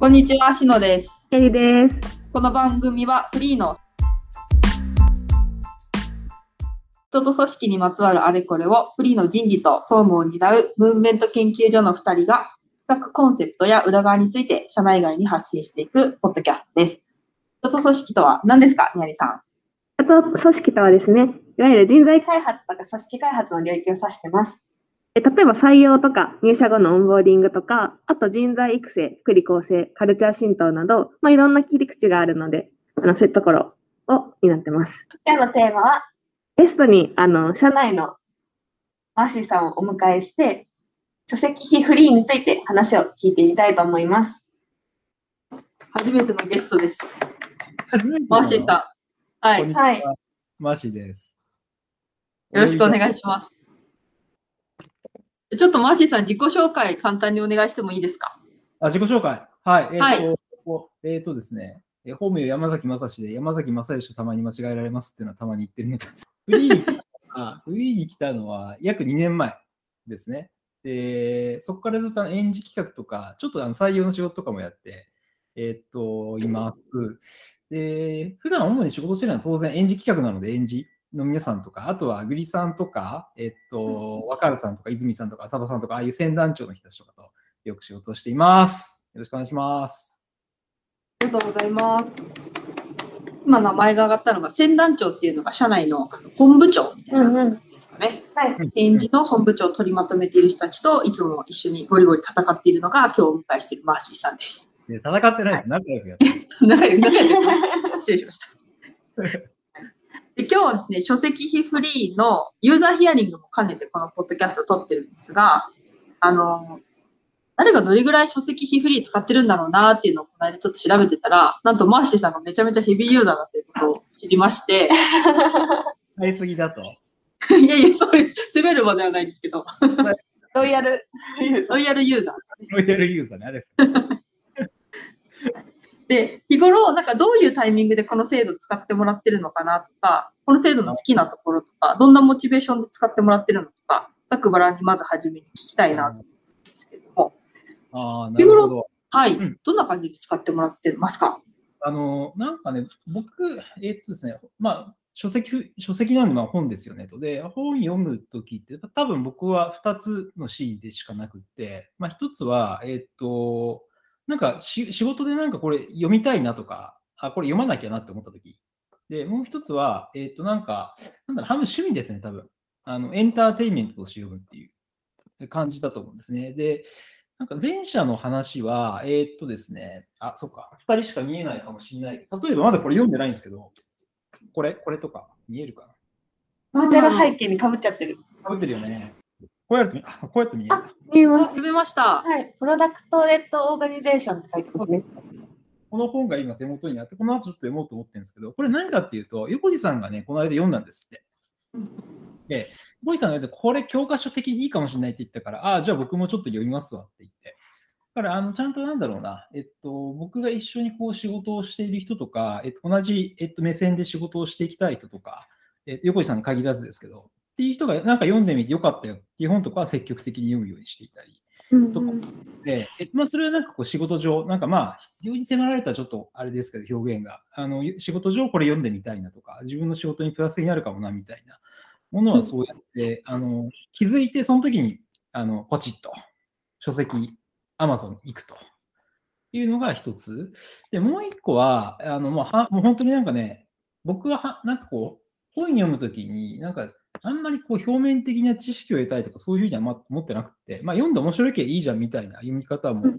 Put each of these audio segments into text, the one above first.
こんにちは、しのです。エリです。この番組はフリーの人と組織にまつわるあれこれをフリーの人事と総務を担うムーブメント研究所の2人が企画コンセプトや裏側について社内外に発信していくポッドキャストです。人と組織とは何ですか、にゃりさん？あと、組織とはですね、いわゆる人材開発とか組織開発の領域を指してます。え例えば採用とか入社後のオンボーディングとか、あと人材育成、福利厚生、カルチャー浸透など、まあ、いろんな切り口があるので、あのそういうところを担ってます。今日のテーマは、ゲストにあの社内のマーシーさんをお迎えして、書籍費フリーについて話を聞いてみたいと思います。初めてのゲストです。マーシーさん。はい。ははい。マーシーです。ろしくお願いします。ちょっとマーシーさん、自己紹介簡単にお願いしてもいいですか？あ、自己紹介。はい。えっ、はいと、こうえっ、とですね、え本名山崎正史で、山崎正義とたまに間違えられますっていうのはたまに言ってるネタです。フリーに来たあフリーに来たのは約2年前ですね。で、そこからずっと演じ企画とか、ちょっとあの採用の仕事とかもやって、えっ、と、います。で、普段主に仕事してるのは当然演じ企画なので演じの皆さんとか、あとはグリさんとか、えっと、若るさんとか、泉さんとか、浅場さんとか、ああいう船団長の人たちとかとよく仕事をしています。よろしくお願いします。ありがとうございます。今名前が上がったのが、船団長っていうのが社内の本部長みたいなうんうん感じですかね。はい。演じの本部長を取りまとめている人たちといつも一緒にゴリゴリ戦っているのが今日お迎えしているマーシーさんです。で戦ってないです。仲良くやってる。仲良く仲良くやってます失礼しました。で今日はですね、書籍費フリーのユーザーヒアリングも兼ねてこのポッドキャストを撮ってるんですが、あの、誰がどれぐらい書籍費フリー使ってるんだろうなっていうのをこの間ちょっと調べてたら、なんとマーシーさんがめちゃめちゃヘビーユーザーだっていうことを知りまして、買いすぎだと。いやいや、そういう、責める場ではないですけど、ロイヤル。ロイヤルユーザーですね。ロイヤルユーザーね、あれ。で、日頃、なんかどういうタイミングでこの制度使ってもらってるのかなとか、この制度の好きなところとか、どんなモチベーションで使ってもらってるのとか、ざっくばらんにまず初めに聞きたいなと思うんですけれども、ああ、なるほど。はい、うんどんな感じで使ってもらってますか？あの、なんかね、僕、えっとですね、まあ、書籍、書籍なんでまあ本ですよねと。で、本読むときって、多分僕は2つの C でしかなくって、まあ、1つは、えっと、なんかし仕事でなんかこれ読みたいなとか、あ、これ読まなきゃなって思ったとき。で、もう1つは、えっと、なんか、なんだろう、半分趣味ですね、多分。あの、エンターテインメントとして読むっていう感じだと思うんですね。で、なんか前者の話は、えーっとですね、あ、そっか、2人しか見えないかもしれない。例えばまだこれ読んでないんですけど、これ、これとか見えるかバーチャル背景にかぶっちゃってる。なかぶってるよね。こうやると見、あ、こうやって見える。見えます。進めました。はい。プロダクトレッドオーガニゼーションって書いてますね。この本が今手元にあって、この後ちょっと読もうと思ってるんですけど、これ何かっていうと、横地さんがね、この間読んだんですって。で、横地さんが言って、これ教科書的にいいかもしれないって言ったから、ああ、じゃあ僕もちょっと読みますわって言って。だから、あの、ちゃんとなんだろうな、えっと、僕が一緒にこう仕事をしている人とか、えっと、同じ、えっと、目線で仕事をしていきたい人とか、えっと、横地さんに限らずですけど、っていう人がなんか読んでみてよかったよっていう本とかは積極的に読むようにしていたり。うんとかで、えまあ、それはなんかこう仕事上、なんかまあ、必要に迫られたらちょっとあれですけど、表現が。あの仕事上これ読んでみたいなとか、自分の仕事にプラスになるかもなみたいなものはそうやって、あの気づいて、その時にあのポチッと書籍、アマゾンに行くというのが一つ。で、もう一個は、あのもうはもう本当になんかね、僕ははなんかこう、本読むときに、なんかあんまりこう表面的な知識を得たいとかそういうふうにはま思ってなくて、まあ、読んで面白いけばいいじゃんみたいな読み方も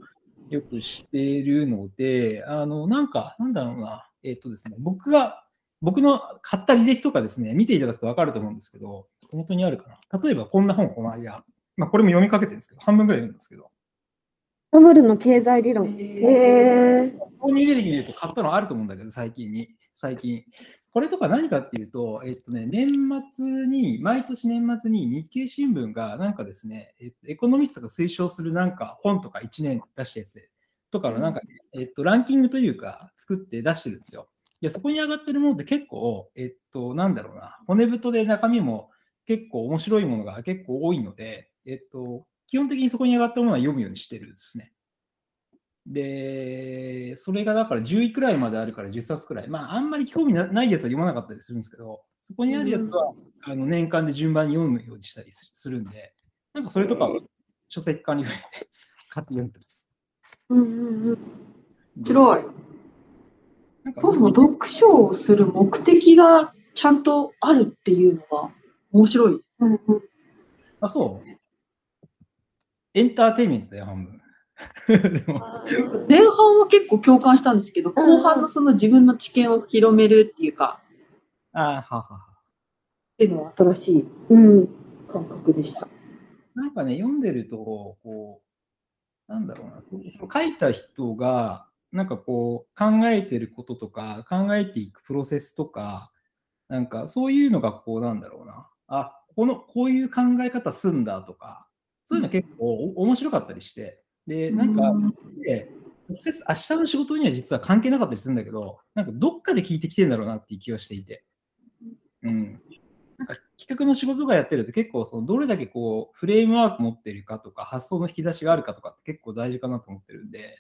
よくしているので、あのなんか、なんだろうな、えっ、とですね、僕が、僕の買った履歴とかですね、見ていただくと分かると思うんですけど、本当にあるかな。例えばこんな本、この間、まあ、これも読みかけてるんですけど、半分ぐらい読むんですけど、バブルの経済理論。へえ。購入履歴見ると買ったのあると思うんだけど、最近に。最近。これとか何かっていうと、えっとね、年末に、毎年年末に日経新聞がなんかですね、えっと、エコノミストが推奨するなんか本とか1年出したやつ、とかのなんか、ね、えっと、ランキングというか作って出してるんですよ。で、そこに上がってるものって結構、えっと、なんだろうな、骨太で中身も結構面白いものが結構多いので、えっと、基本的にそこに上がったものは読むようにしてるんですね。で、それがだから10位くらいまであるから10冊くらい。まあ、あんまり興味なないやつは読まなかったりするんですけど、そこにあるやつは、あの年間で順番に読むようにしたりすするんで、なんかそれとかは書籍化に触れて買って読んでます。うんうんうん。面白い。そもそも読書をする目的がちゃんとあるっていうのが面白い。うんうんあ、そう。エンターテインメントだよ、半分。前半は結構共感したんですけど、後半のその自分の知見を広めるっていうか、あははは。っていうのは新しいうん。感覚でした。なんかね、読んでると、こう、なんだろうな、書いた人が、なんかこう、考えてることとか、考えていくプロセスとか、なんかそういうのが、こう、なんだろうな、あ、この、こういう考え方すんだとか、そういうの結構お面白かったりして、で、なんか、で直接明日の仕事には実は関係なかったりするんだけど、なんかどっかで聞いてきてんだろうなっていう気はしていて。うん。なんか企画の仕事がやってると結構そのどれだけこうフレームワーク持ってるかとか発想の引き出しがあるかとかって結構大事かなと思ってるんで、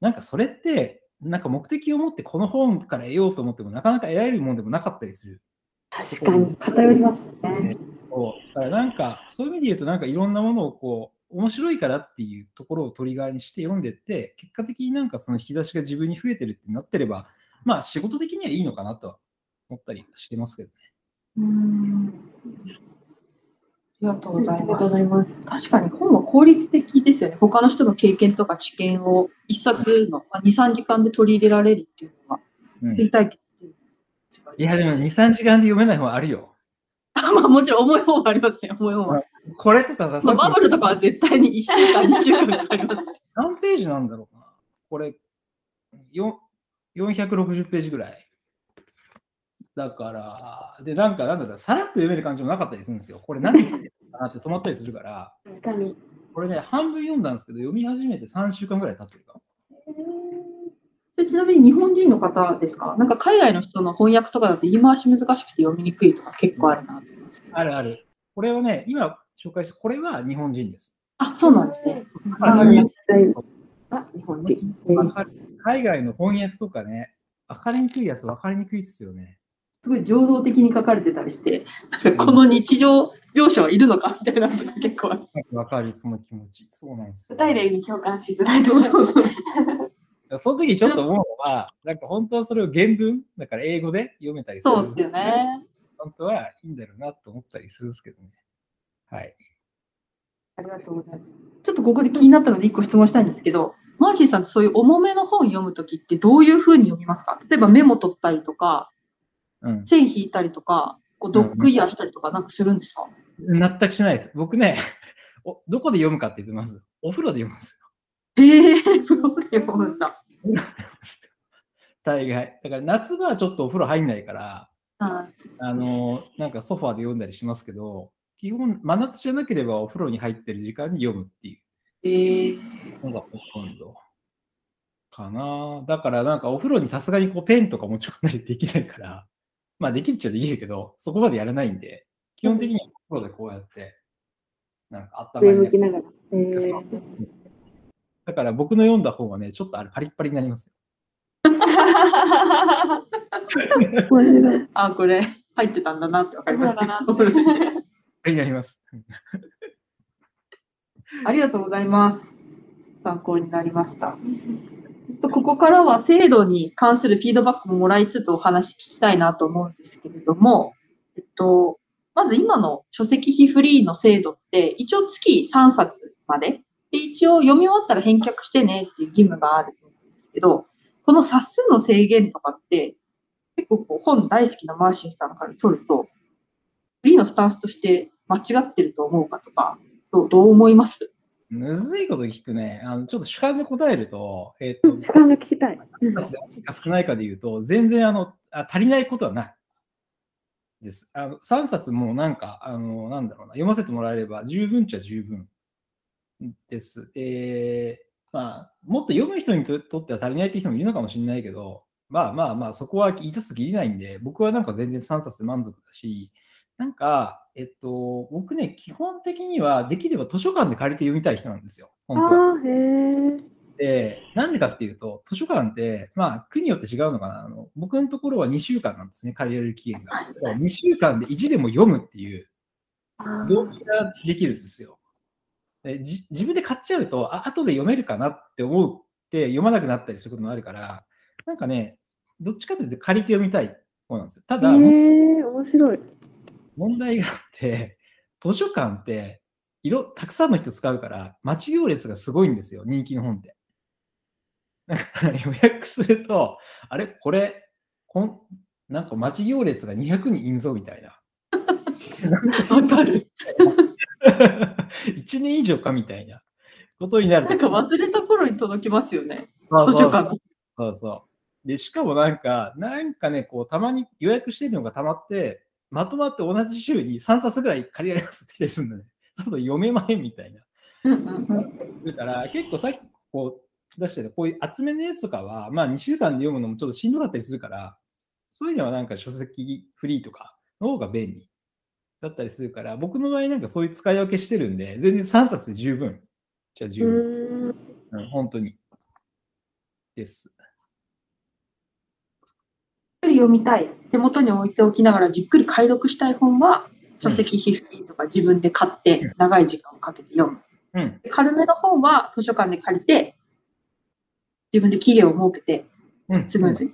なんかそれってなんか目的を持ってこの本から得ようと思ってもなかなか得られるもんでもなかったりする。確かに。偏りますよね。そうだからなんかそういう意味で言うとなんかいろんなものをこう面白いからっていうところをトリガーにして読んでって結果的になんかその引き出しが自分に増えてるってなってればまあ仕事的にはいいのかなとは思ったりしてますけどね。うんありがとうございありがます。とうございます。確かに本は効率的ですよね。他の人の経験とか知見を一冊のまあ2、3時間で取り入れられるっていうのは、うん追体験っていやでも2、3時間で読めない本あるよ。あ まあもちろん重い本はありますよ、重い本は。これとかさ、まあ、バブルとかは絶対に1週間、2週間かかります。き 何ページなんだろうな。これ、よ460ページぐらい。だから、で、なんか、なんだろう、さらっと読める感じもなかったりするんですよ。これ何言ってるのかなって止まったりするから、確かに。これね、半分読んだんですけど、読み始めて3週間ぐらい経ってるかも。ちなみに日本人の方ですか？なんか海外の人の翻訳とかだと言い回し難しくて読みにくいとか結構あるなと思います。あるある。これはね、今紹介した、これは日本人です。あ、そうなんですね。あ日本人。えーわかる海外の翻訳とかね、分かりにくいやつ分かりにくいっすよね。すごい情動的に書かれてたりして、この日常描写はいるのかみたいなのが結構あるし。分かる、その気持ち。そうなんですよ。具体例に共感しづらいとそうそうそう。その時ちょっと思うのは、なんか本当はそれを原文、だから英語で読めたりする。そうですよ。ね。本当はいいんだろうなと思ったりするんですけどね。はい。ありがとうございます。ちょっとここで気になったので一個質問したいんですけど、マーシーさんってそういう重めの本読むときってどういうふうに読みますか？例えばメモ取ったりとか、うん。線引いたりとか、こうドッグイヤーしたりとかなんかするんですか、全くしないです。僕ね、おどこで読むかって言ってまず、お風呂で読むんですよ。へえー、そうで読むんだ。大概。だから夏場はちょっとお風呂入んないから、はいあの、なんかソファーで読んだりしますけど、基本、真夏じゃなければお風呂に入ってる時間に読むっていうえー、のがほとんどかな。だからなんかお風呂にさすがにこうペンとか持ち込んだりできないから、まあできるっちゃできるけど、そこまでやらないんで、基本的にはお風呂でこうやって、なんか頭上に向きながら。えーだから僕の読んだ本はね、ちょっとあれパリッパリになりますよ。あ、これ入ってたんだなってわかります、ね。そうだなパリになります。ありがとうございます。参考になりました。ちょっとここからは制度に関するフィードバックももらいつつお話聞きたいなと思うんですけれども、えっと、まず今の書籍費フリーの制度って一応月3冊まで？で一応読み終わったら返却してねっていう義務があると思うんですけど、この冊数の制限とかって結構こう本大好きなマーシーさんから取ると、フリーのスタンスとして間違ってると思うかとか、どうどう思います？むずいこと聞くね。あのちょっと主観で答えると、えっ、と、時間が聞きたい。うんか少ないかで言うと、全然あのあ足りないことはないです。あの3冊もなんか、あのなんだろうな、読ませてもらえれば十分っちゃ十分です。えーまあ、もっと読む人にととっては足りないって人もいるのかもしれないけど、まあまあまあ、そこは言い出すときりないんで、僕はなんか全然3冊で満足だし、なんか、えっと、僕ね、基本的にはできれば図書館で借りて読みたい人なんですよ、本当は。で、なんでかっていうと、図書館って、まあ、区によって違うのかな。あの僕のところは2週間なんですね、借りられる期限が。だから2週間で1でも読むっていう動機ができるんですよ。でじ自分で買っちゃうと、あ後で読めるかなって思って読まなくなったりすることもあるから、なんかね、どっちかというと借りて読みたい方なんですよ。たえだ、ー、面白い。問題があって、図書館って色たくさんの人使うから、待ち行列がすごいんですよ、人気の本って。だから予約すると、あれ、これ、こんなんか待ち行列が200人いんぞみたいな。わかる。1年以上かみたいなことになると。なんか忘れた頃に届きますよね。そうそう図書館の。そうそう。で、しかもなんか、なんかね、こう、たまに予約してるのがたまって、まとまって同じ週に3冊ぐらい借りられますって来たりするのね。ちょっと読めまへんみたいな。だから、結構さっきこう出してたこういう厚めのやつとかは、まあ2週間で読むのもちょっとしんどかったりするから、そういうのはなんか書籍フリーとかの方が便利だったりするから、僕の場合なんかそういう使い分けしてるんで、全然3冊で十分。じゃあ十う分。うん、本当に。です。読みたい。手元に置いておきながらじっくり解読したい本は、書籍費フリーとか自分で買って長い時間をかけて読む。うん。軽めの本は図書館で借りて、自分で期限を設けてうん。スムーズに。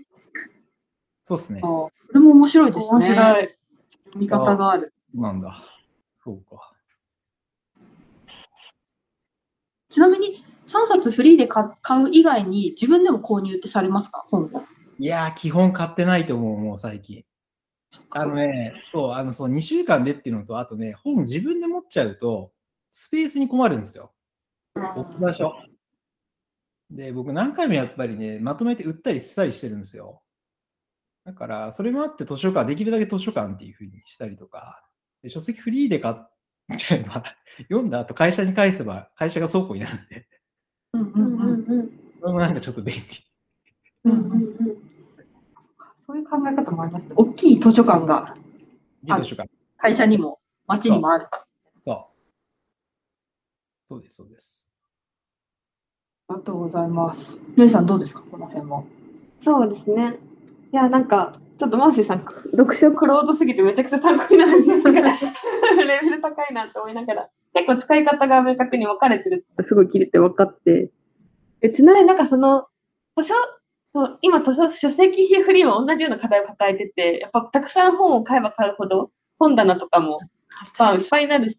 そうですね。これも面白いですね。面白い。見方がある。なんだ。そうか。ちなみに3冊フリーで買買う以外に自分でも購入ってされますか？本を。いやー、基本買ってないと思う、もう最近。あのね、そう、あの、そう、2週間でっていうのと、あとね、本自分で持っちゃうと、スペースに困るんですよ。置く場所。で、僕何回もやっぱりね、まとめて売ったり捨てたりしてるんですよ。だから、それもあって図書館、できるだけ図書館っていうふうにしたりとか、で書籍フリーで買っちゃえば、読んだ後会社に返せば、会社が倉庫になるんで、うんううんんうんうんそれもなんかちょっと便利。うんうんうんそういう考え方もありますね。大きい図書館があ図書館。会社にも町にもある。そう。そうです、そうです。ありがとうございます。のりさんどうですか？この辺も。そうですね。いや、なんか、ちょっとマーシーさん、読書クロードすぎてめちゃくちゃ参考になるんですけど、レベル高いなって思いながら、結構使い方が明確に分かれてるってすごい切れて分かって。えちなみになんかその、図書、そう今図書、書籍費フリーも同じような課題を抱えてて、やっぱたくさん本を買えば買うほど、本棚とかも、まあ、いっぱいになるし、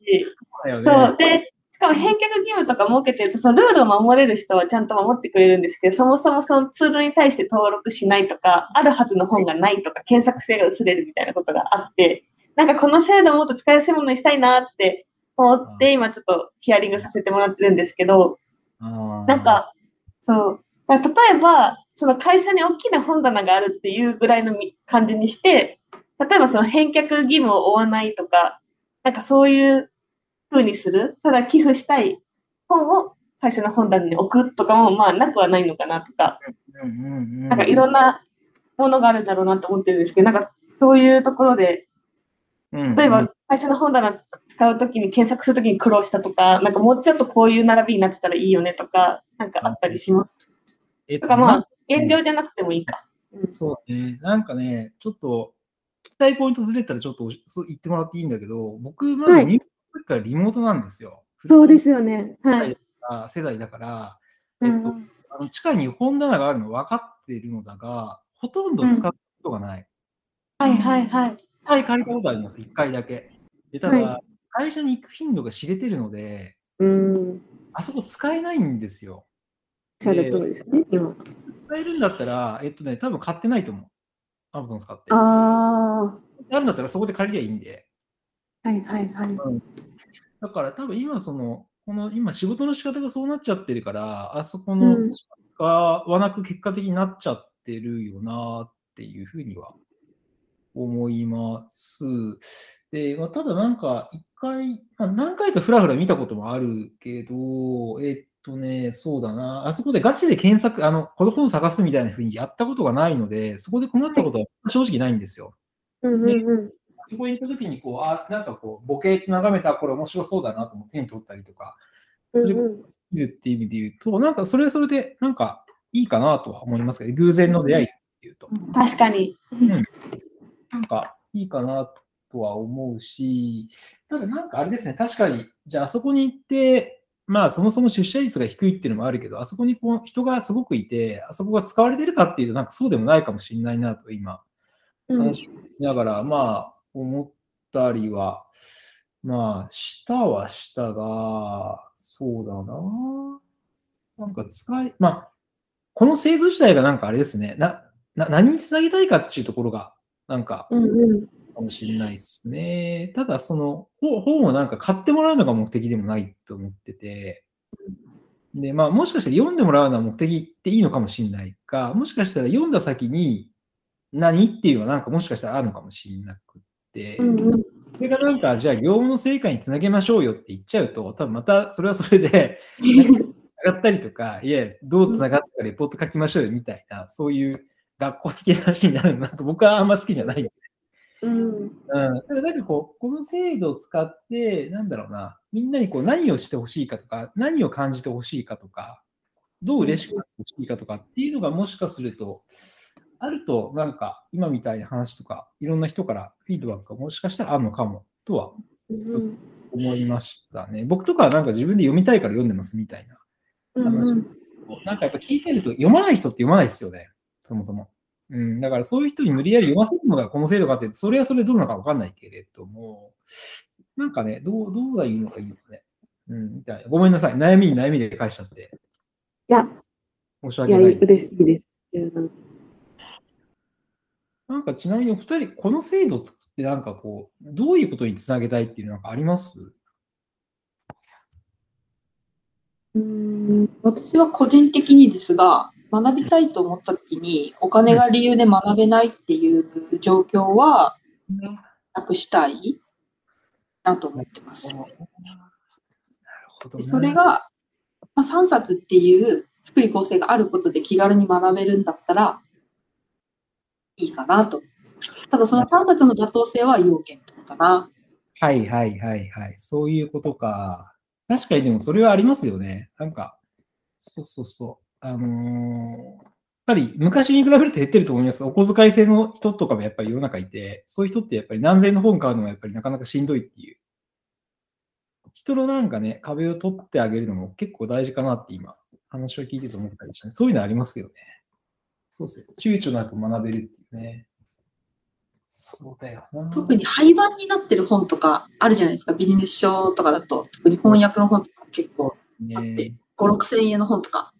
そう。で、しかも返却義務とか設けてると、そのルールを守れる人はちゃんと守ってくれるんですけど、そもそもそのツールに対して登録しないとか、あるはずの本がないとか、検索性が薄れるみたいなことがあって、なんかこの制度をもっと使いやすいものにしたいなって思って、今ちょっとヒアリングさせてもらってるんですけど、なん、か、そう。例えば、その会社に大きな本棚があるっていうぐらいのみ感じにして、例えばその返却義務を負わないとか、なんかそういう風にする、ただ寄付したい本を会社の本棚に置くとかも、まあなくはないのかなとか、なんかいろんなものがあるんだろうなと思ってるんですけど、なんかそういうところで、うん、例えば会社の本棚使うときに検索するときに苦労したとか、なんかもうちょっとこういう並びになってたらいいよねとか、なんかあったりします？えっととかまあ、現状じゃなくてもいいか。そうね、なんかね、ちょっと、聞きたいポイントずれたらちょっとそう言ってもらっていいんだけど、僕、まずはい入学からリモートなんですよ。そうですよね。はい。あ世代だから、うえっと、んあの地下に本棚があるの分かっているのだが、ほとんど使ったことがない。はいはいはい。一回借りたことあります、一回だけ。でただ、は会社に行く頻度が知れてるので、うん。あそこ使えないんですよ。おっしゃる通りですね、今。使えるんだったら、えっとね、多分買ってないと思う。アマゾン使って。ああ。あるんだったらそこで借りりゃいいんで。はいはいはい。だから多分今その、この今仕事の仕方がそうなっちゃってるから、あそこのうん使わなく結果的になっちゃってるよなっていうふうには思います。で、まあ、ただなんか一回、まあ、何回かふらふら見たこともあるけど、えっとね、そうだな、あそこでガチで検索、あの、この本探すみたいなふうにやったことがないので、そこで困ったことは正直ないんですよ。うんうんうん。そこに行った時にこう、あ、なんかこう、ボケーっと眺めた、これ面白そうだなと思って手に取ったりとか、うんする見るっていう意味で言うと、なんかそれはそれで、なんかいいかなとは思いますけど、偶然の出会いっていうと、確かに。なんかいいかなとは思うし、ただなんかあれですね、確かに、じゃああそこに行って、まあそもそも出社率が低いっていうのもあるけど、あそこにこう人がすごくいて、あそこが使われてるかっていうと、なんかそうでもないかもしれないなと今、うん。話を聞きながら、まあ思ったりは、まあしたはしたが、そうだな。なんか使い、まあ、この制度自体がなんかあれですね、な、な何につなげたいかっていうところが、なんか、うんうんかもしれないですね。ただ、その本本をなんか買ってもらうのが目的でもないと思ってて、で、まあ、もしかしたら読んでもらうのは目的っていいのかもしれないか、もしかしたら読んだ先に何っていうのはなんかもしかしたらあるのかもしれなくって、うんうん。それがなんか、じゃあ業務の成果につなげましょうよって言っちゃうと、多分またそれはそれで、上がったりとか、いや、どうつながったかレポート書きましょうよみたいな、そういう学校的な話になるの、なんか僕はあんま好きじゃないうんうん、ただなんかこう、この制度を使って、なんだろうな、みんなにこう何をしてほしいかとか、何を感じてほしいかとか、どう嬉しくなってほしいかとかっていうのがもしかすると、あると、なんか今みたいな話とか、いろんな人からフィードバックがもしかしたらあるのかもとはうん思いましたね。僕とかはなんか自分で読みたいから読んでますみたいな。うんうんなんかやっぱ聞いてると読まない人って読まないですよね、そもそも。うん、だからそういう人に無理やり読ませるのがこの制度かってそれはそれでどうなのかわかんないけれども、なんかね、どう、どうがいいのかいいのかね。うん、みたいな。ごめんなさい。悩みに悩みで返しちゃって。いや、申し訳ないい。嬉しいです。うんなんかちなみにお二人、この制度ってなんかこう、どういうことにつなげたいっていうのなんかあります？うん私は個人的にですが、学びたいと思った時に、お金が理由で学べないっていう状況はなくしたいなと思ってます。それが、まあ、3冊っていう福利厚生があることで気軽に学べるんだったらいいかなと。ただその3冊の妥当性は要件かな。はいはいはいはい。そういうことか。確かにでもそれはありますよね。なんか、そうそうそう。あのーやっぱり昔に比べると減ってると思います。お小遣い制の人とかもやっぱり世の中いて、そういう人ってやっぱり何千円の本買うのがやっぱりなかなかしんどいっていう。人のなんかね、壁を取ってあげるのも結構大事かなって今、話を聞いてて思ったりしたね。そういうのありますよね。そうですね。躊躇なく学べるっていうね。そうだよな。特に廃盤になってる本とかあるじゃないですか。ビジネス書とかだと、特に翻訳の本とか結構あって、ね5、6千円の本とか。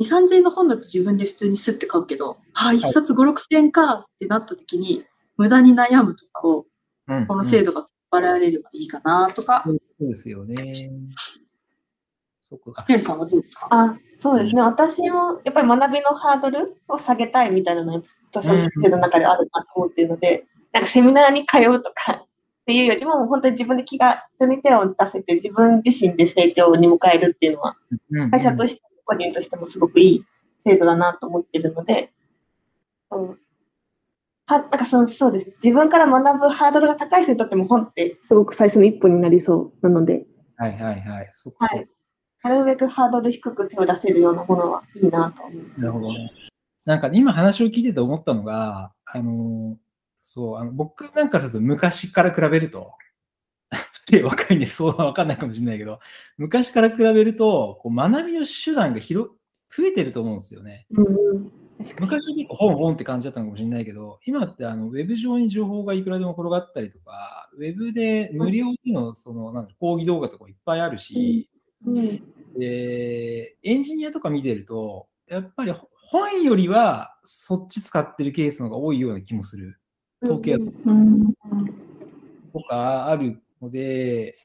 2、3千円の本だと自分で普通にスッて買うけど、ああ、1冊5、6千円かってなった時に、無駄に悩むとかを、うん。この制度が取っ払われればいいかなとか。そうですよね。そこだ。メルさんはどうですか？あそうですね、私もやっぱり学びのハードルを下げたいみたいなのが、私の制度の中であるなと思っているので、なんかセミナーに通うとかっていうよりも、本当に自分で気が、人に手を出せて、自分自身で成長に迎えるっていうのは、会社としても個人としてもすごくいい制度だなと思っているので、うん、はなんかそのそうです。自分から学ぶハードルが高い人にとっても本ってすごく最初の一歩になりそうなので、はいはいはい。そはい。なるべくハードル低く手を出せるようなものはいいなと思う。なるほどね。なんか今話を聞いてて思ったのが、あの、そう、あの僕なんかすると昔から比べると、若いんでそうは分かんないかもしれないけど、昔から比べると、こう学びの手段が広増えてると思うんですよね。うん昔結構本本って感じだったのかもしれないけど、今ってあのウェブ上に情報がいくらでも転がったりとか、ウェブで無料でのそのなんだ講義動画とかいっぱいあるし、うんで、エンジニアとか見てると、やっぱり本よりはそっち使ってるケースの方が多いような気もする。統計うんうん。とかあるので、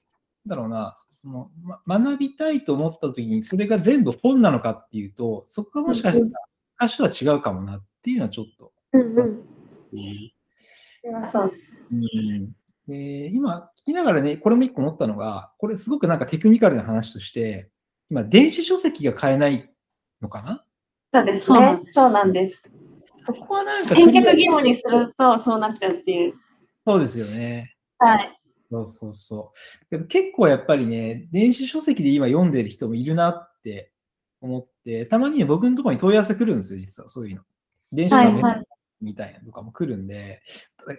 なんだろうな、そのま学びたいと思った時にそれが全部本なのかっていうと、そこがもしかしたら昔とは違うかもなっていうのはちょっと。うんうんうんそううんで今、聞きながらね、これも一個思ったのが、これすごくなんかテクニカルな話として、今、電子書籍が買えないのかな？そうですそうなんで。すねそうなんです。そこはなんか返却義務にするとそうなっちゃうっていう。そうですよね。はい。そうそうそう。でも結構やっぱりね、電子書籍で今読んでる人もいるなって思って、たまにね、僕のところに問い合わせ来るんですよ、実はそういうの。電子はい書籍みたいなのとかも来るんで、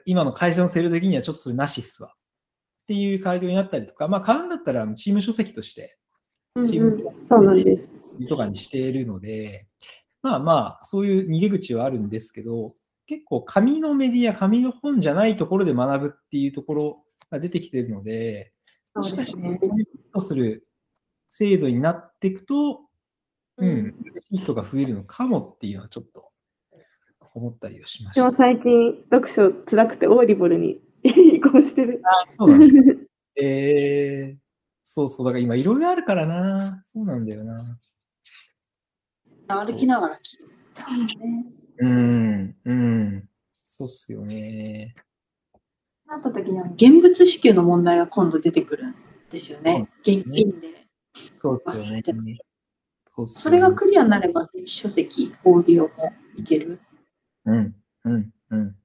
今の会社のセール的にはちょっとそれなしっすわ。っていう回答になったりとか、まあ買うんだったらチーム書籍としてうんチーム。とかにしているので、まあまあ、そういう逃げ口はあるんですけど、結構紙のメディア、紙の本じゃないところで学ぶっていうところが出てきているので、そうですね。とする制度になっていくと、ううんん、嬉しい人が増えるのかもっていうのはちょっと思ったりはしまし私もた。最近読書辛くてオーディブルに 移行してる。そうなんですね えー、そうそう、だから今いろいろあるからな。そうなんだよな。歩きながら聞く。うん、うん。そうっすよね。なった時にあの現物支給の問題が今度出てくるんですよね。現金で。そうですよね。そそれがクリアになれば書籍、オーディオもいける。うん、うん、うん。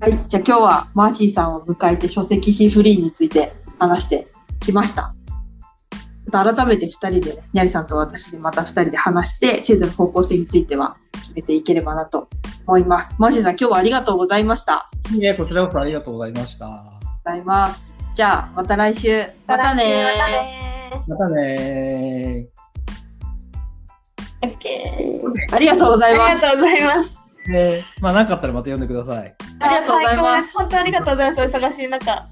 はい。じゃあ今日はマーシーさんを迎えて書籍費フリーについて話してきました。また改めて2人で、ね、ニャリさんと私でまた2人で話して、制度の方向性については決めていければなと思います。マーシーさん、今日はありがとうございました。いえ、こちらこそありがとうございました。がとうございます。じゃあ、また来週。またねまたねオッケー。ありがとうございます。ありがとうございます。ー。で、まあ、なかったらまた読んでください。ありがとうございます。本当にありがとうございます。お忙しい中。